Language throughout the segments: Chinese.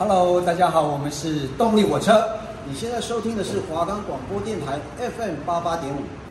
Hello，大家好，我们是动力火车。你现在收听的是华冈广播电台 FM 八八点五。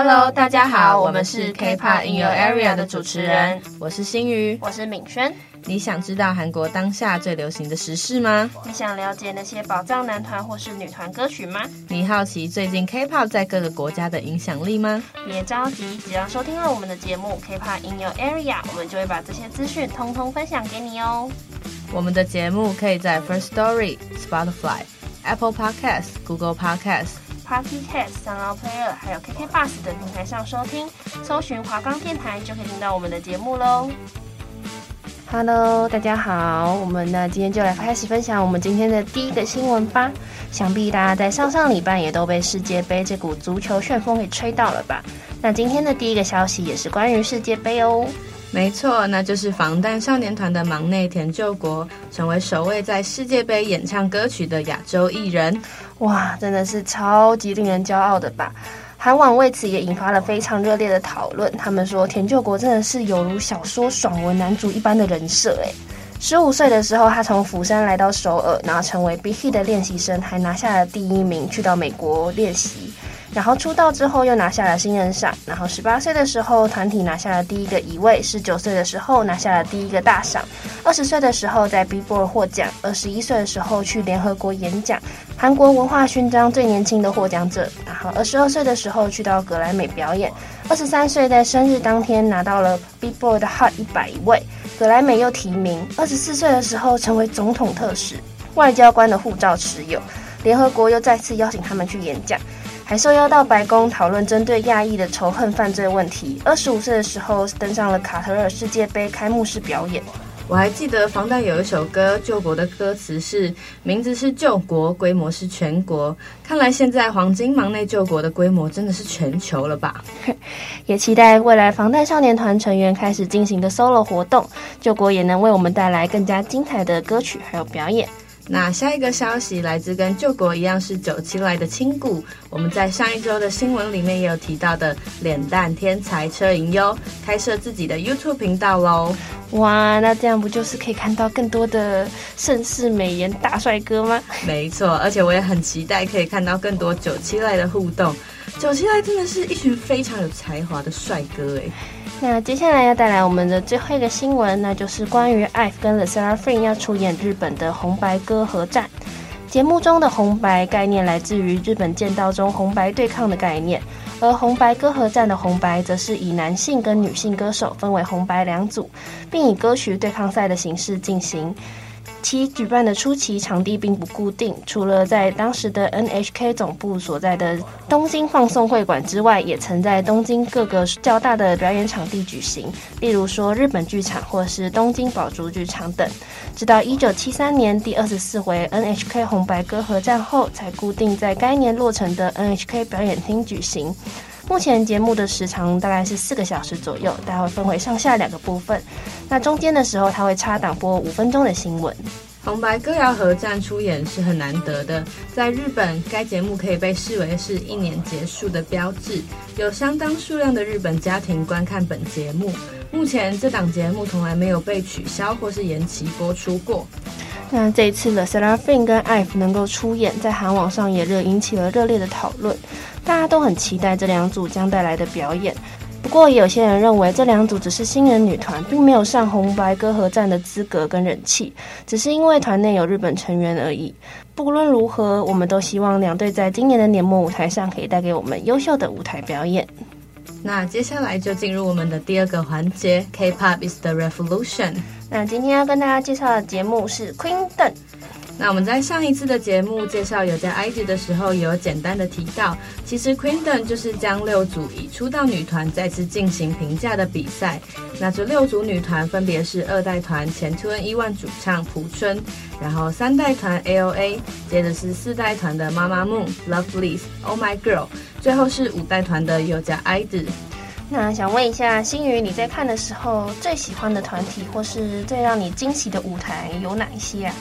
Hello，大家好，我们是 K-pop in your area 的主持人，我是新宇，我是敏轩。你想知道韩国当下最流行的时事吗？你想了解那些宝藏男团或是女团歌曲吗？你好奇最近 K-pop 在各个国家的影响力吗？别着急，只要收听了我们的节目 K-pop in your area，我们就会把这些资讯通通分享给你哦。我们的节目可以在 First Story、Spotify、Apple Podcasts、Google PartyCast、SoundPlayer 还有 KK Bus 等平台上收听，搜寻华冈电台就可以听到我们的节目喽。Hello，大家好，我们呢今天就来开始分享我们今天的第一个新闻吧。想必大家在上上礼拜也都被世界杯这股足球旋风给吹到了吧？那今天的第一个消息也是关于世界杯哦。没错，那就是防弹少年团的忙内田柾国成为首位在世界杯演唱歌曲的亚洲艺人。哇，真的是超级令人骄傲的吧？韩网为此也引发了非常热烈的讨论。他们说，田柾国真的是有如小说爽文男主一般的人设。哎，十五岁的时候，他从釜山来到首尔，然后成为 Big Hit 的练习生，还拿下了第一名，去到美国练习。然后出道之后又拿下了新人赏，然后十八岁的时候团体拿下了第一个一位，十九岁的时候拿下了第一个大赏，二十岁的时候在 Billboard 获奖，二十一岁的时候去联合国演讲，韩国文化勋章最年轻的获奖者，然后二十二岁的时候去到格莱美表演，二十三岁在生日当天拿到了 Billboard Hot 一百一位，格莱美又提名，二十四岁的时候成为总统特使，外交官的护照持有，联合国又再次邀请他们去演讲。还受邀到白宫讨论针对亚裔的仇恨犯罪问题。二十五岁的时候登上了卡塔尔世界杯开幕式表演。我还记得防弹有一首歌，救国的歌词是名字是救国，规模是全国。看来现在黄金忙内救国的规模真的是全球了吧？也期待未来防弹少年团成员开始进行的 solo 活动，救国也能为我们带来更加精彩的歌曲还有表演。那下一个消息来自跟救国一样是九七来的亲故，我们在上一周的新闻里面也有提到的脸蛋天才车银优开设自己的 YouTube 频道喽。哇，那这样不就是可以看到更多的盛世美颜大帅哥吗？没错，而且我也很期待可以看到更多九七来的互动。九七来真的是一群非常有才华的帅哥哎。那接下来要带来我们的最后一个新闻，那就是关于 IVE 跟 LE SSERAFIM 要出演日本的红白歌合战。节目中的红白概念来自于日本剑道中红白对抗的概念，而红白歌合战的红白则是以男性跟女性歌手分为红白两组，并以歌曲对抗赛的形式进行。其举办的初期场地并不固定，除了在当时的 NHK 总部所在的东京放送会馆之外，也曾在东京各个较大的表演场地举行，例如说日本剧场或是东京宝珠剧场等。直到一九七三年第二十四回 NHK 红白歌合战后，才固定在该年落成的 NHK 表演厅举行。目前节目的时长大概是四个小时左右，大概会分为上下两个部分。那中间的时候，它会插档播五分钟的新闻。红白歌谣合战出演是很难得的，在日本，该节目可以被视为是一年结束的标志，有相当数量的日本家庭观看本节目。目前这档节目从来没有被取消或是延期播出过。那这一次的 SERAFIM 跟 IVE 能够出演，在韩网上也热引起了热烈的讨论，大家都很期待这两组将带来的表演。不过，也有些人认为这两组只是新人女团，并没有上红白歌合战的资格跟人气，只是因为团内有日本成员而已。不论如何，我们都希望两队在今年的年末舞台上可以带给我们优秀的舞台表演。那接下来就进入我们的第二个环节，K-pop is the revolution。那今天要跟大家介绍的节目是 Queendom。那我们在上一次的节目介绍有家 ID 的时候，也有简单的提到，其实 Queendom 就是将六组已出道女团再次进行评价的比赛。那这六组女团分别是二代团前 2NE1 主唱朴春，然后三代团 AOA，接着是四代团的 MAMAMOON、Lovelyz、Oh My Girl，最后是五代团的有家 ID。那想问一下新宇，你在看的时候最喜欢的团体或是最让你惊喜的舞台有哪一些啊？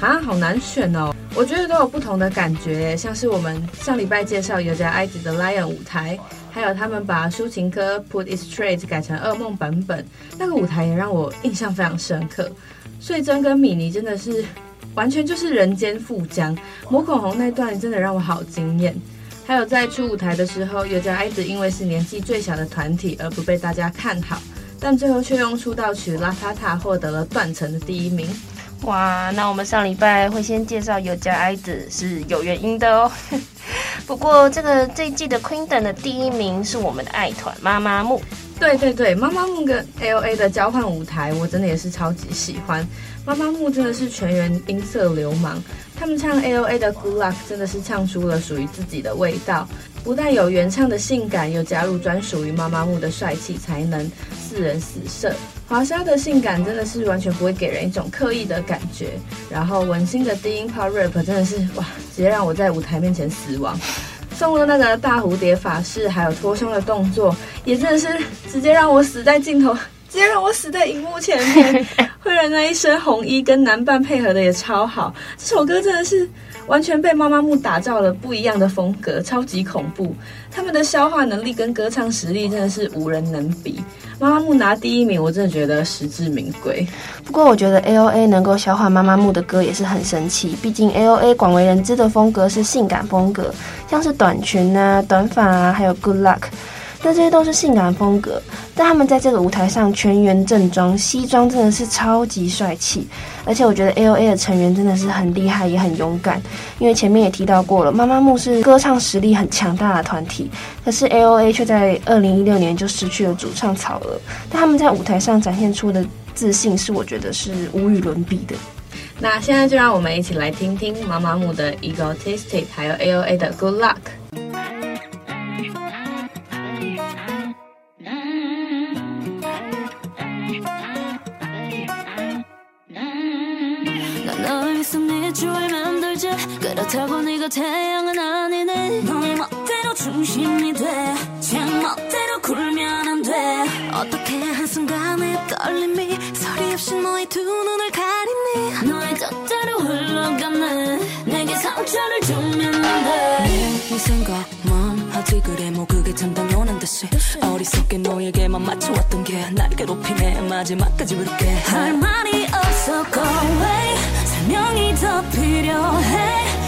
啊，好难选哦。我觉得都有不同的感觉，像是我们上礼拜介绍有家埃及的 Lion 舞台，还有他们把抒情歌 Put It Straight 改成噩梦版本，那个舞台也让我印象非常深刻。穗珍跟米妮真的是完全就是人间富江，抹口红那段真的让我好惊艳。还有在初舞台的时候，有家 IZ 因为是年纪最小的团体而不被大家看好，但最后却用出道曲《La Ta Ta》获得了断层的第一名。哇，那我们上礼拜会先介绍有家爱子是有原因的哦。不过这个这一季的 Queendom 的第一名是我们的爱团妈妈木。对对对，妈妈木跟 AOA 的交换舞台，我真的也是超级喜欢。妈妈木真的是全员音色流氓，他们唱 AOA 的 Good Luck 真的是唱出了属于自己的味道，不但有原唱的性感，又加入专属于妈妈木的帅气才能，四人死射。华莎的性感真的是完全不会给人一种刻意的感觉，然后文心的低音炮 rap 真的是哇，直接让我在舞台面前死亡。送了那个大蝴蝶法式还有脱胸的动作，也真的是直接让我死在镜头，直接让我死在荧幕前面。慧仁那一身红衣跟男伴配合的也超好，这首歌真的是。完全被妈妈木打造了不一样的风格，超级恐怖。他们的消化能力跟歌唱实力真的是无人能比。妈妈木拿第一名，我真的觉得实至名归。不过我觉得 AOA 能够消化妈妈木的歌也是很神奇，毕竟 AOA 广为人知的风格是性感风格，像是短裙啊、短发啊，还有 Good Luck。但这些都是性感风格，但他们在这个舞台上全员正装西装，真的是超级帅气。而且我觉得 AOA 的成员真的是很厉害，也很勇敢。因为前面也提到过了，妈妈木是歌唱实力很强大的团体，可是 AOA 却在二零一六年就失去了主唱草娥。但他们在舞台上展现出的自信，是我觉得是无与伦比的。那现在就让我们一起来听听妈妈木的 Egotistic，还有 AOA 的 Good Luck。 네가 태양은 아니네. 너의 멋대로 중심이 돼제 멋대로 굴면 안돼. 어떻게 한순간에 떨림이 소리 없이 너의 두 눈을 가리니? 너의 젖자로 흘러가네. 내게 상처를 주면 안돼. 내 인생과 멈하지 그래. 뭐 그게 참 당연한 듯이 어리석게 너에게만 맞춰왔던 게 날 괴롭히네. 마지막까지 외롭게. 할 말이 없어. Go away. 설명이 더 필요해.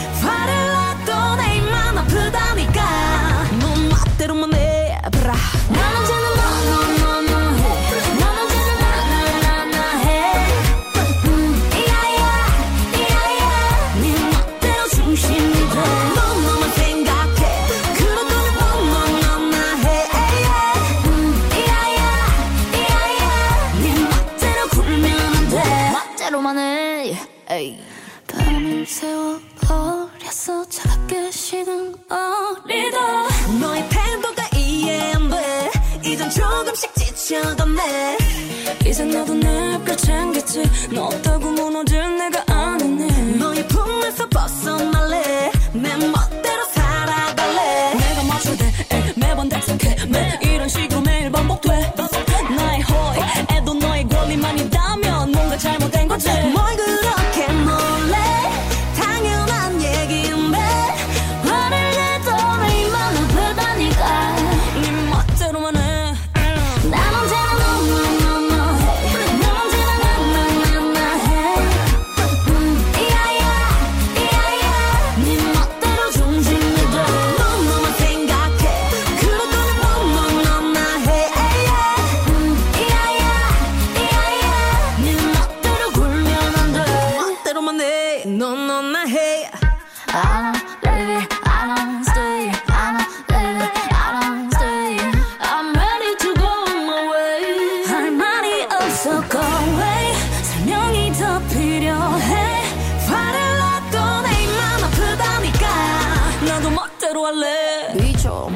pero. Bicho,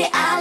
it out.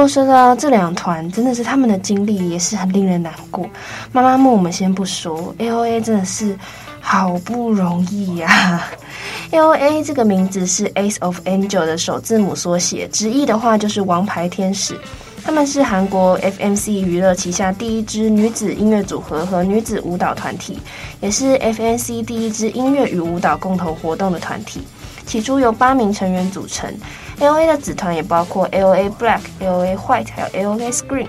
过说到这两团，真的是他们的经历也是很令人难过。妈妈木我们先不说，A.O.A 真的是好不容易呀、A.O.A 这个名字是 Ace of Angel 的首字母缩写，直译的话就是王牌天使。他们是韩国 F.M.C 娱乐旗下第一支女子音乐组合和女子舞蹈团体，也是 F.M.C 第一支音乐与舞蹈共同活动的团体。起初由八名成员组成 L.A. 的子团也包括 L.A. Black、L.A. White 还有 L.A. Screen。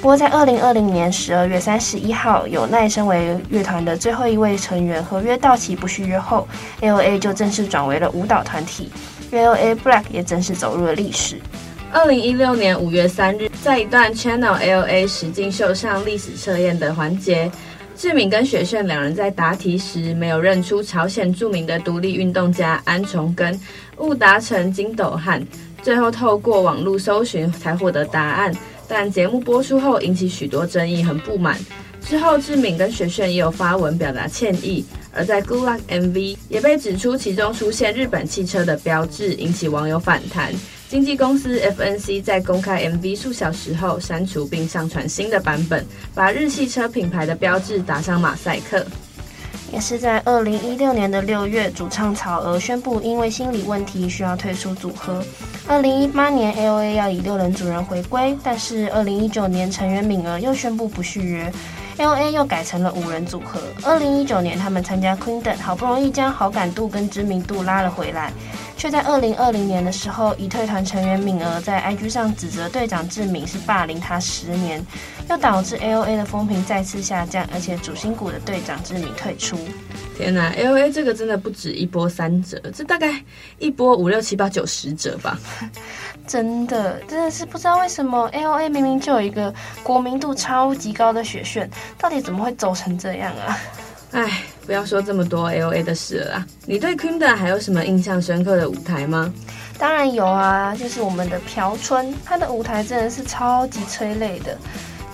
不过在二零二零年十二月三十一号，有奈身为乐团的最后一位成员合约到期不续约后，L.A. 就正式转为了舞蹈团体，L.A. Black 也正式走入了历史。二零一六年五月三日，在一段 Channel L.A. 实境秀上历史测验的环节，志敏跟雪炫两人在答题时没有认出朝鲜著名的独立运动家安重根，误答成金斗汉，最后透过网络搜寻才获得答案。但节目播出后引起许多争议和不满，之后志敏跟雪炫也有发文表达歉意。而在 Good Luck MV 也被指出其中出现日本汽车的标志，引起网友反弹。经纪公司 FNC 在公开 MV 数小时后删除并上传新的版本，把日系车品牌的标志打上马赛克。也是在二零一六年的六月，主唱草娥宣布因为心理问题需要退出组合。二零一八年 A.O.A 要以六人组人回归，但是二零一九年成员敏儿又宣布不续约，A.O.A 又改成了五人组合。二零一九年他们参加 Queendom，好不容易将好感度跟知名度拉了回来。却在二零二零年的时候，已退团成员敏儿在 IG 上指责队长志敏是霸凌他十年，又导致 AOA 的风评再次下降，而且主心骨的队长志敏退出。天呐，L.A. 这个真的不止一波三折，这大概一波五六七八九十折吧。真的，真的是不知道为什么 AOA 明明就有一个国民度超级高的学炫，到底怎么会走成这样啊？哎，不要说这么多 AOA 的事了啦。你对 Queendom 还有什么印象深刻的舞台吗？当然有啊，就是我们的朴春，他的舞台真的是超级催泪的。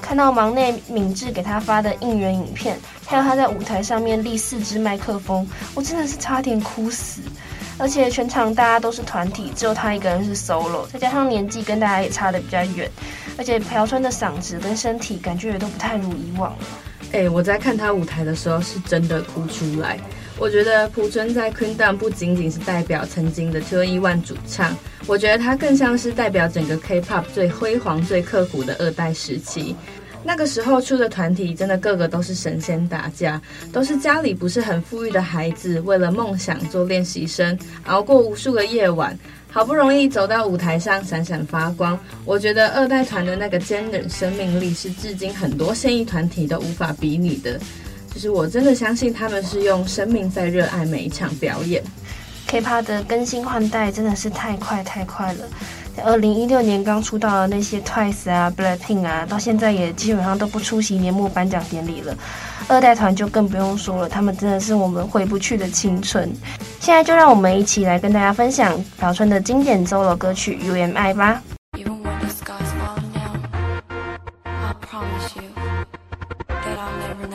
看到忙内敏智给他发的应援影片，还有他在舞台上面立四支麦克风，我真的是差点哭死。而且全场大家都是团体，只有他一个人是 solo，再加上年纪跟大家也差得比较远，而且朴春的嗓子跟身体感觉也都不太如以往了。哎、我在看他舞台的时候是真的哭出来。我觉得朴春在 Queendom 不仅仅是代表曾经的 2NE1 主唱，我觉得他更像是代表整个 K-pop 最辉煌、最刻苦的二代时期。那个时候出的团体真的个个都是神仙打架，都是家里不是很富裕的孩子，为了梦想做练习生，熬过无数个夜晚，好不容易走到舞台上闪闪发光。我觉得二代团的那个坚韧生命力是至今很多现役团体都无法比拟的。就是我真的相信他们是用生命在热爱每一场表演。K-pop 的更新换代真的是太快太快了。二零一六年刚出道的那些 Twice 啊、Blackpink 啊，到现在也基本上都不出席年末颁奖典礼了。二代团就更不用说了，他们真的是我们回不去的青春。现在就让我们一起来跟大家分享朴春的经典周六歌曲 UMI 吧。Promise you that I'll never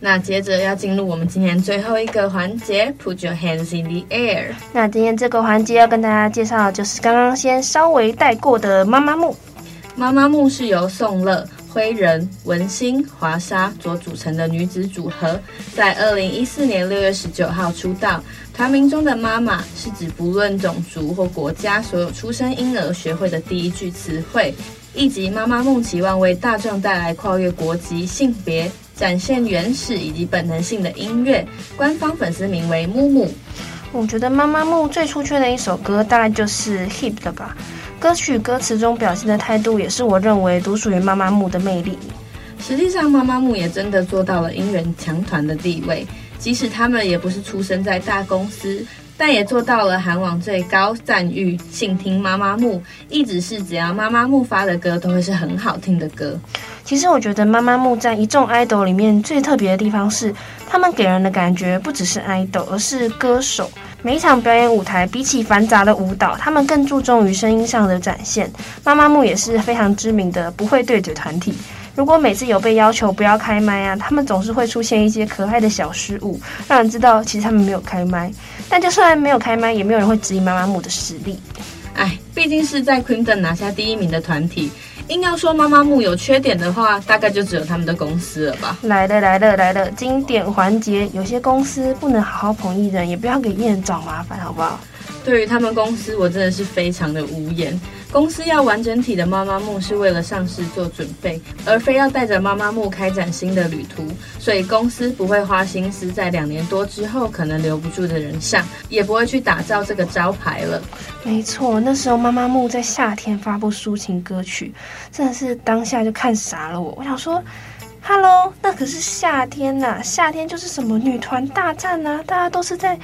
那接着要进入我们今天最后一个环节，Put your hands in the air。那今天这个环节要跟大家介绍的就是刚刚先稍微带过的妈妈木。妈妈木是由宋乐、灰人、文心、华莎所组成的女子组合，在二零一四年六月十九号出道。团名中的“妈妈”是指不论种族或国家所有出生婴儿学会的第一句词汇。以及妈妈梦期望为大众带来跨越国籍、性别。展现原始以及本能性的音乐，官方粉丝名为木木。我觉得妈妈木最出圈的一首歌大概就是《Hip》的吧。歌曲歌词中表现的态度，也是我认为独属于妈妈木的魅力。实际上，妈妈木也真的做到了音源强团的地位，即使他们也不是出生在大公司。但也做到了韩网最高赞誉，信听妈妈木，一直是只要妈妈木发的歌都会是很好听的歌。其实我觉得妈妈木在一众 idol 里面最特别的地方是，他们给人的感觉不只是 idol，而是歌手。每一场表演舞台，比起繁杂的舞蹈，他们更注重于声音上的展现。妈妈木也是非常知名的不会对嘴团体。如果每次有被要求不要开麦啊，他们总是会出现一些可爱的小失误，让人知道其实他们没有开麦。但就算没有开麦，也没有人会质疑妈妈木的实力。哎，毕竟是在 Queendom 拿下第一名的团体，硬要说妈妈木有缺点的话，大概就只有他们的公司了吧。来了来了来了，经典环节，有些公司不能好好捧艺人，也不要给艺人找麻烦，好不好？对于他们公司，我真的是非常的无言。公司要完整体的妈妈木是为了上市做准备，而非要带着妈妈木开展新的旅途，所以公司不会花心思在两年多之后可能留不住的人上，也不会去打造这个招牌了。没错，那时候妈妈木在夏天发布抒情歌曲，真的是当下就看傻了我。我想说。Hello，那可是夏天呐、夏天就是什么女团大战啊，大家都是在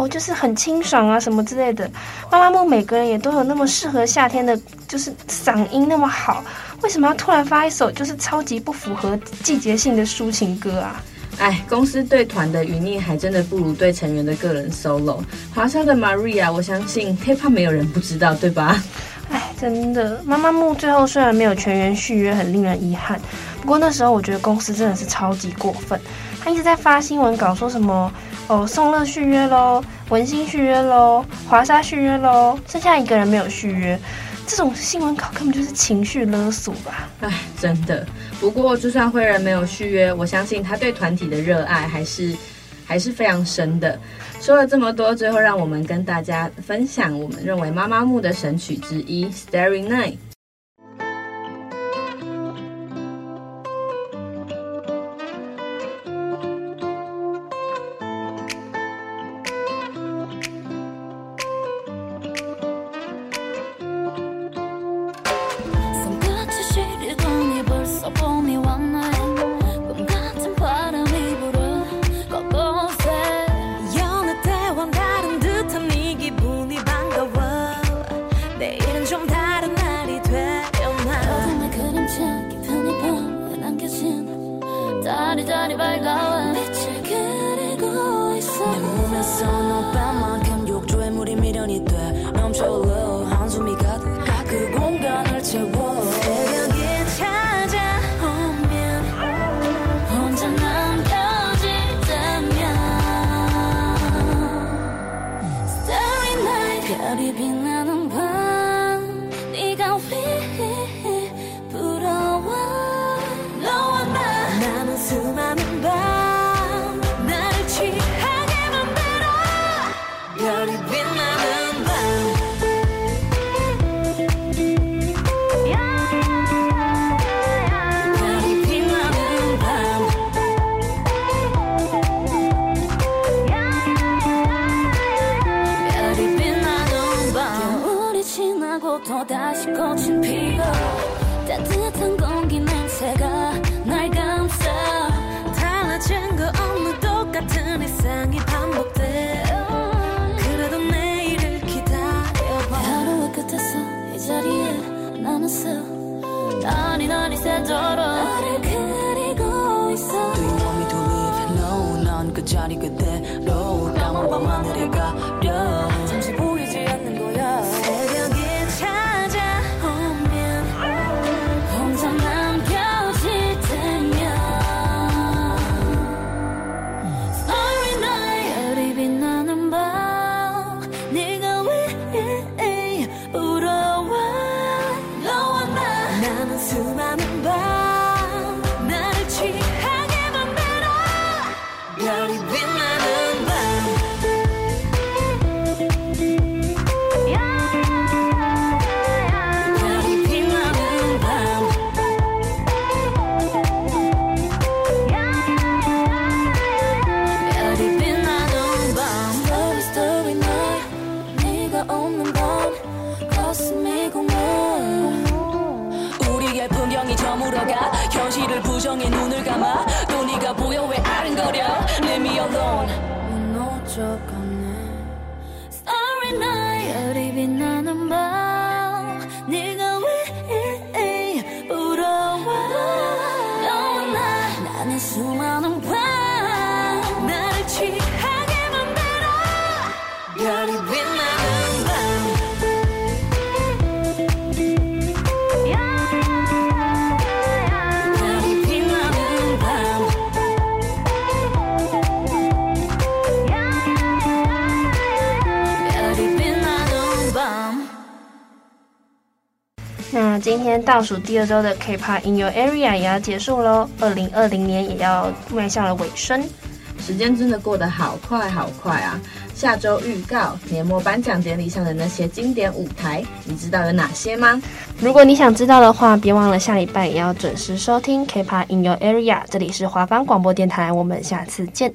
哦，就是很清爽啊什么之类的。妈妈木每个人也都有那么适合夏天的，就是嗓音那么好，为什么要突然发一首就是超级不符合季节性的抒情歌啊？哎，公司对团的余孽还真的不如对成员的个人 solo。华莎的 Maria，我相信 K-pop 没有人不知道，对吧？哎，真的，妈妈木最后虽然没有全员续约，很令人遗憾。不过那时候我觉得公司真的是超级过分，他一直在发新闻稿说什么哦，宋乐续约喽，文心续约喽，华莎续约喽，剩下一个人没有续约，这种新闻稿根本就是情绪勒索吧？哎，真的。不过就算灰人没有续约，我相信他对团体的热爱还是还是非常深的。说了这么多，最后让我们跟大家分享我们认为妈妈木的神曲之一《Starry Night》。眼中 수많은 밤 今天倒数第二周的 K-pop in your area 也要结束喽，二零二零年也要迈向了尾声。时间真的过得好快好快啊！下周预告年末颁奖典礼上的那些经典舞台，你知道有哪些吗？如果你想知道的话，别忘了下礼拜也要准时收听 K-pop in your area。这里是华冈广播电台，我们下次见。